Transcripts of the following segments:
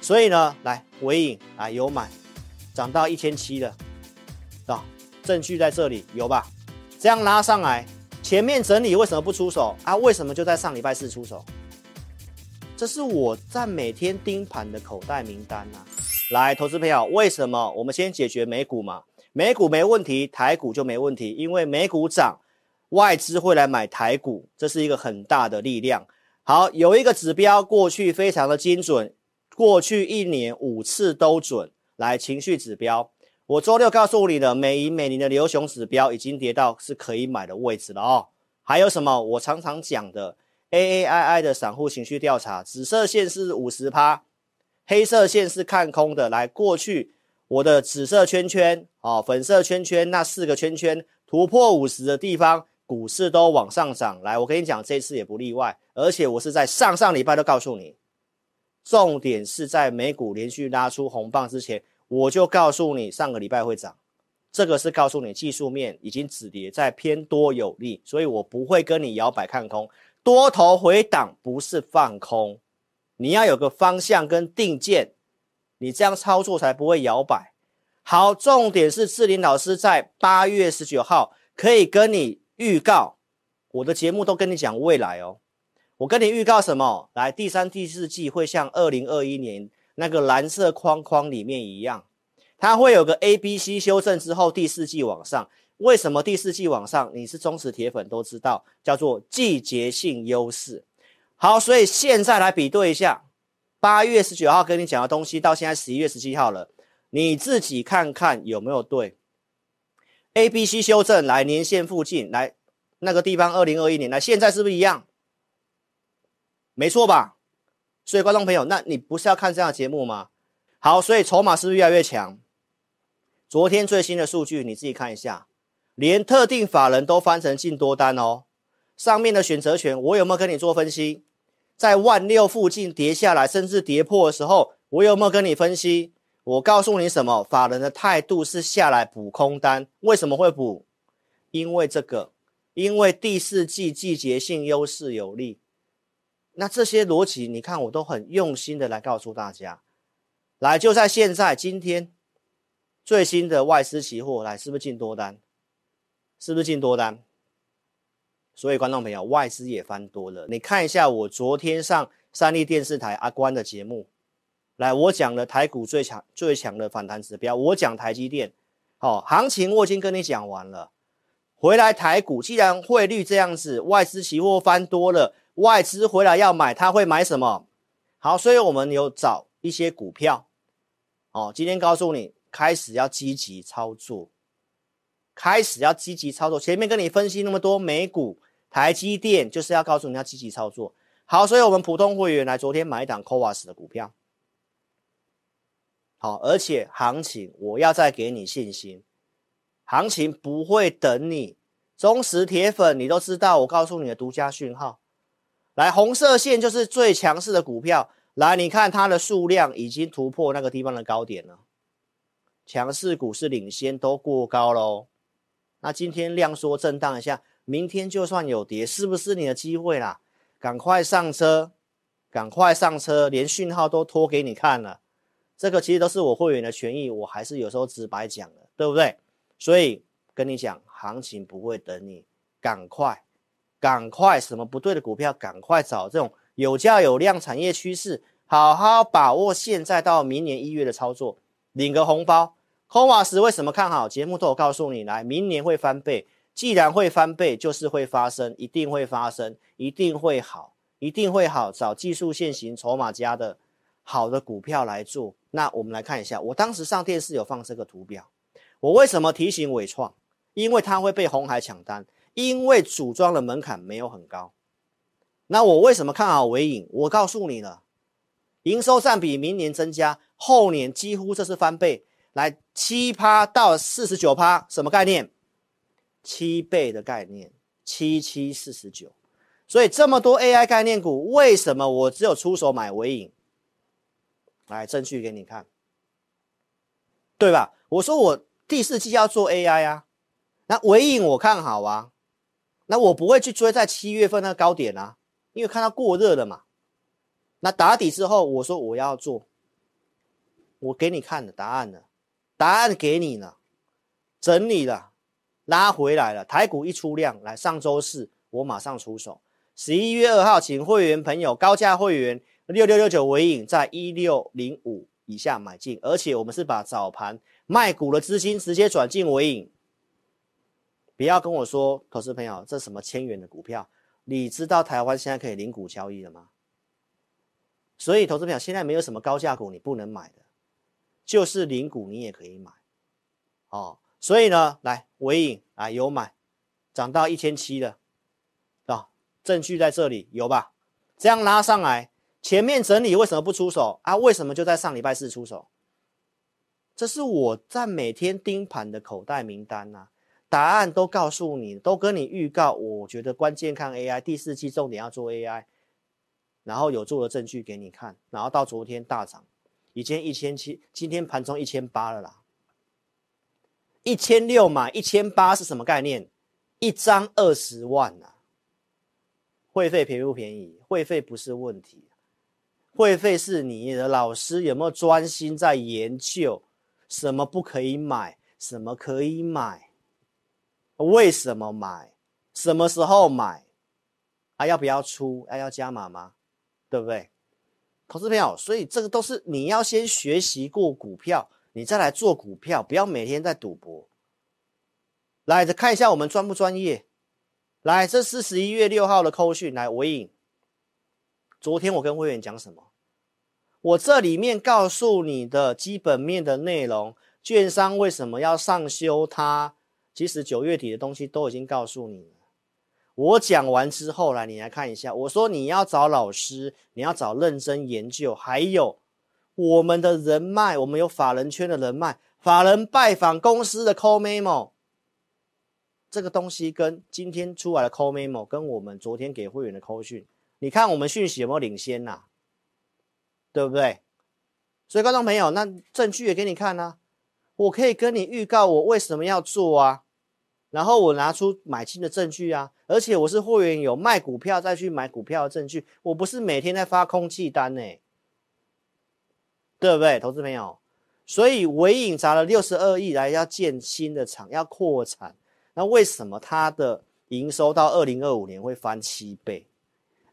所以呢，来尾影啊有买，涨到一千七了，啊，证据在这里有吧？这样拉上来，前面整理为什么不出手啊？为什么就在上礼拜四出手？这是我在每天盯盘的口袋名单啊！来，投资朋友，为什么我们先解决美股嘛？美股没问题，台股就没问题，因为美股涨，外资会来买台股，这是一个很大的力量。好，有一个指标过去非常的精准，过去一年五次都准。来，情绪指标，我周六告诉你的美银美林的流熊指标已经跌到是可以买的位置了哦。还有什么？我常常讲的。AAII 的散户情绪调查，紫色线是五十趴，黑色线是看空的。来，过去我的紫色圈圈，哦，粉色圈圈那四个圈圈突破五十的地方，股市都往上涨。来，我跟你讲，这次也不例外。而且我是在上上礼拜都告诉你，重点是在美股连续拉出红棒之前，我就告诉你上个礼拜会涨。这个是告诉你技术面已经止跌在偏多有利，所以我不会跟你摇摆看空。多头回档不是放空，你要有个方向跟定见，你这样操作才不会摇摆。好，重点是志林老师在八月十九号可以跟你预告，我的节目都跟你讲未来哦。我跟你预告什么？来，第三、第四季会像二零二一年那个蓝色框框里面一样，它会有个 A、B、C 修正之后，第四季往上。为什么第四季往上？你是忠实铁粉都知道，叫做季节性优势。好，所以现在来比对一下，八月十九号跟你讲的东西，到现在十一月十七号了，你自己看看有没有对。A、B、C 修正来年线附近，来那个地方，二零二一年来，现在是不是一样？没错吧？所以观众朋友，那你不是要看这样的节目吗？好，所以筹码是不是越来越强？昨天最新的数据你自己看一下。连特定法人都翻成净多单哦，上面的选择权我有没有跟你做分析？在万六附近跌下来，甚至跌破的时候，我有没有跟你分析？我告诉你什么？法人的态度是下来补空单，为什么会补？因为这个，因为第四季季节性优势有利。那这些逻辑，你看我都很用心的来告诉大家。来，就在现在，今天最新的外资期货，来是不是进多单？是不是进多单？所以观众朋友，外资也翻多了。你看一下我昨天上三立电视台阿关的节目，来，我讲了台股最强最强的反弹指标，我讲台积电，好，行情我已经跟你讲完了。回来台股，既然汇率这样子，外资期货翻多了，外资回来要买，他会买什么？好，所以我们有找一些股票，哦，今天告诉你，开始要积极操作。开始要积极操作，前面跟你分析那么多美股、台积电，就是要告诉你要积极操作。好，所以我们普通会员来昨天买一档 CoWoS 的股票，好，而且行情我要再给你信心，行情不会等你。忠实铁粉你都知道，我告诉你的独家讯号，来，红色线就是最强势的股票，来，你看它的数量已经突破那个地方的高点了，强势股是领先都过高喽。那今天量缩震荡一下，明天就算有跌，是不是你的机会啦？赶快上车，赶快上车，连讯号都拖给你看了。这个其实都是我会员的权益，我还是有时候直白讲的，对不对？所以跟你讲，行情不会等你，赶快，赶快，什么不对的股票，赶快找这种有价有量产业趋势，好好把握现在到明年一月的操作，领个红包。空瓦石为什么看好？节目都有告诉你，来，明年会翻倍。既然会翻倍，就是会发生，一定会发生，一定会好，一定会好。找技术线型、筹码家的好的股票来做。那我们来看一下，我当时上电视有放这个图表。我为什么提醒纬创？因为它会被红海抢单，因为组装的门槛没有很高。那我为什么看好纬颖？我告诉你了，营收占比明年增加，后年几乎这是翻倍。来七趴到四十九趴，什么概念？七倍的概念，七七四十九。所以这么多 AI 概念股，为什么我只有出手买纬颖？来，证据给你看，对吧？我说我第四季要做 AI 啊，那纬颖我看好啊，那我不会去追在七月份那个高点啊，因为看到过热了嘛。那打底之后，我说我要做，我给你看的答案了，答案给你了，整理了，拉回来了。台股一出量，来上周四我马上出手。十一月二号，请会员朋友高价会员六六六九尾影在一六零五以下买进，而且我们是把早盘卖股的资金直接转进尾影。不要跟我说，投资朋友，这什么千元的股票？你知道台湾现在可以零股交易了吗？所以，投资朋友现在没有什么高价股你不能买的。就是零股你也可以买，哦，所以呢，来尾影啊有买，涨到一千七了，啊，证据在这里有吧？这样拉上来，前面整理为什么不出手啊？为什么就在上礼拜四出手？这是我在每天盯盘的口袋名单呐，答案都告诉你，都跟你预告。我觉得关键看 AI，第四季重点要做 AI，然后有做的证据给你看，然后到昨天大涨。已经一千七，今天盘中一千八了啦，一千六买一千八是什么概念？一张二十万、啊，会费便不便宜？会费不是问题，会费是你的老师有没有专心在研究，什么不可以买，什么可以买，为什么买，什么时候买，还、要不要出？还、要加码吗？对不对？投资朋友，所以这个都是你要先学习过股票，你再来做股票，不要每天在赌博。来，再看一下我们专不专业。来，这是十一月六号的扣讯，来纬颖。昨天我跟会员讲什么？我这里面告诉你的基本面的内容，券商为什么要上修它？其实九月底的东西都已经告诉你了。我讲完之后来，你来看一下。我说你要找老师，你要找认真研究，还有我们的人脉，我们有法人圈的人脉，法人拜访公司的 call memo，这个东西跟今天出来的 call memo，跟我们昨天给会员的 call 讯，你看我们讯息有没有领先呐、啊？对不对？所以观众朋友，那证据也给你看啊，我可以跟你预告我为什么要做啊。然后我拿出买进的证据啊，而且我是货源，有卖股票再去买股票的证据，我不是每天在发空气单呢，对不对，投资朋友？所以纬颖砸了六十二亿来要建新的厂，要扩产，那为什么它的营收到二零二五年会翻七倍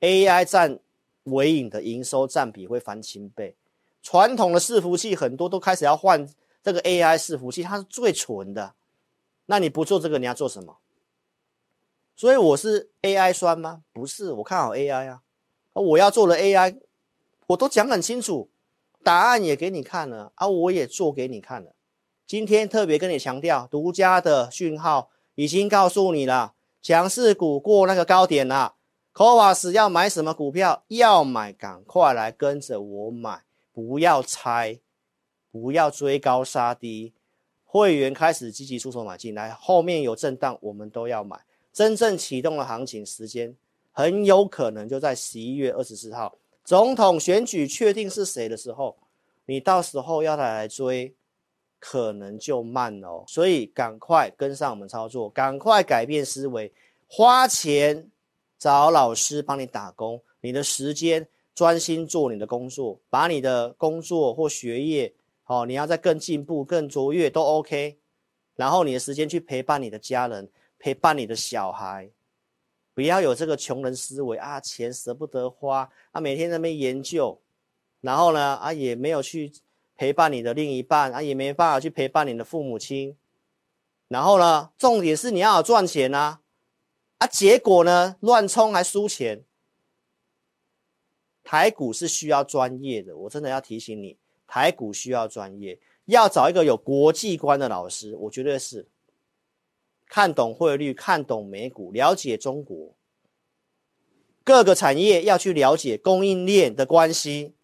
？AI 占纬颖的营收占比会翻七倍，传统的伺服器很多都开始要换这个 AI 伺服器，它是最纯的。那你不做这个，你要做什么？所以我是 AI 酸吗？不是，我看好 AI 啊。我要做的 AI，我都讲很清楚，答案也给你看了啊，我也做给你看了。今天特别跟你强调，独家的讯号已经告诉你了，强势股过那个高点了。CoWoS 要买什么股票？要买，赶快来跟着我买，不要猜，不要追高杀低。会员开始积极出手买进来，后面有震荡，我们都要买。真正启动的行情时间，很有可能就在十一月二十四号，总统选举确定是谁的时候，你到时候要他来追，可能就慢了哦。所以赶快跟上我们操作，赶快改变思维，花钱找老师帮你打工，你的时间专心做你的工作，把你的工作或学业。哦，你要再更进步、更卓越都 OK，然后你的时间去陪伴你的家人、陪伴你的小孩，不要有这个穷人思维啊，钱舍不得花啊，每天在那边研究，然后呢啊也没有去陪伴你的另一半啊，也没办法去陪伴你的父母亲，然后呢，重点是你要赚钱啊，啊结果呢乱冲还输钱，台股是需要专业的，我真的要提醒你。台股需要专业，要找一个有国际观的老师，我觉得是看懂汇率、看懂美股、了解中国各个产业，要去了解供应链的关系。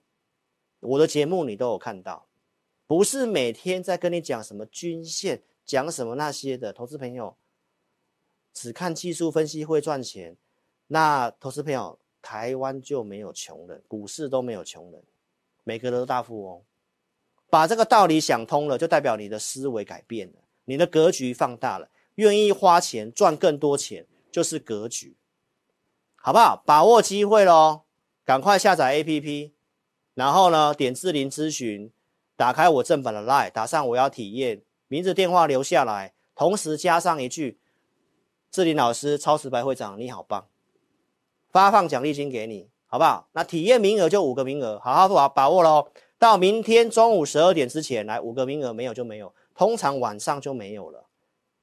我的节目你都有看到，不是每天在跟你讲什么均线、讲什么那些的。投资朋友只看技术分析会赚钱，那投资朋友台湾就没有穷人，股市都没有穷人，每个人都大富翁。把这个道理想通了，就代表你的思维改变了，你的格局放大了，愿意花钱赚更多钱，就是格局，好不好？把握机会喽，赶快下载 APP，然后呢，点智霖咨询，打开我正版的 LINE，打上我要体验，名字电话留下来，同时加上一句志霖老师超时白会长你好棒，发放奖励金给你，好不好？那体验名额就五个名额，好好把把握喽。到明天中午十二点之前来，五个名额没有就没有，通常晚上就没有了。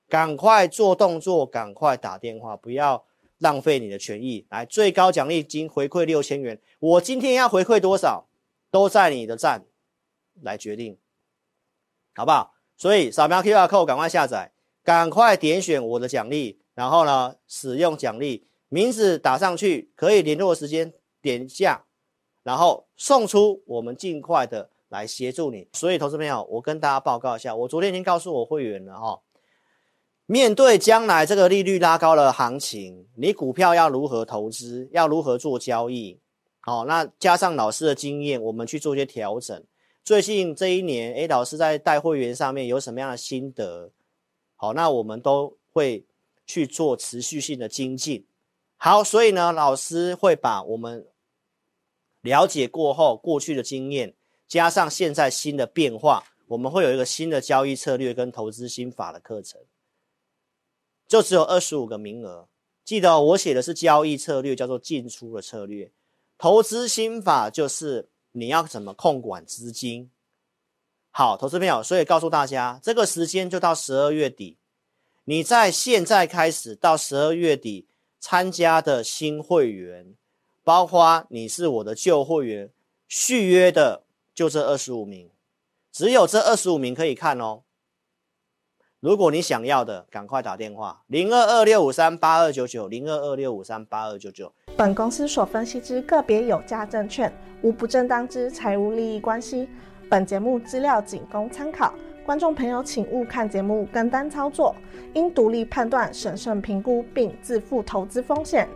赶快做动作，赶快打电话，不要浪费你的权益。来，最高奖励金回馈六千元，我今天要回馈多少，都在你的赞来决定，好不好？所以扫描 QR code，赶快下载，赶快点选我的奖励，然后呢，使用奖励名字打上去，可以联络时间点下，然后送出，我们尽快的来协助你。所以，投资朋友，我跟大家报告一下，我昨天已经告诉我会员了哈。面对将来这个利率拉高的行情，你股票要如何投资？要如何做交易？好，那加上老师的经验，我们去做一些调整。最近这一年，诶，老师在带会员上面有什么样的心得？好，那我们都会去做持续性的精进。好，所以呢，老师会把我们了解过后过去的经验，加上现在新的变化，我们会有一个新的交易策略跟投资心法的课程。就只有二十五个名额，记得我写的是交易策略，叫做进出的策略。投资心法就是你要怎么控管资金。好，投资朋友，所以告诉大家，这个时间就到十二月底。你在现在开始到十二月底参加的新会员，包括你是我的旧会员，续约的就这二十五名，只有这二十五名可以看哦。如果你想要的，赶快打电话零二二六五三八二九九零二二六五三八二九九。本公司所分析之个别有价证券，无不正当之财务利益关系。本节目资料仅供参考，观众朋友请勿看节目跟单操作，应独立判断、审慎评估并自负投资风险。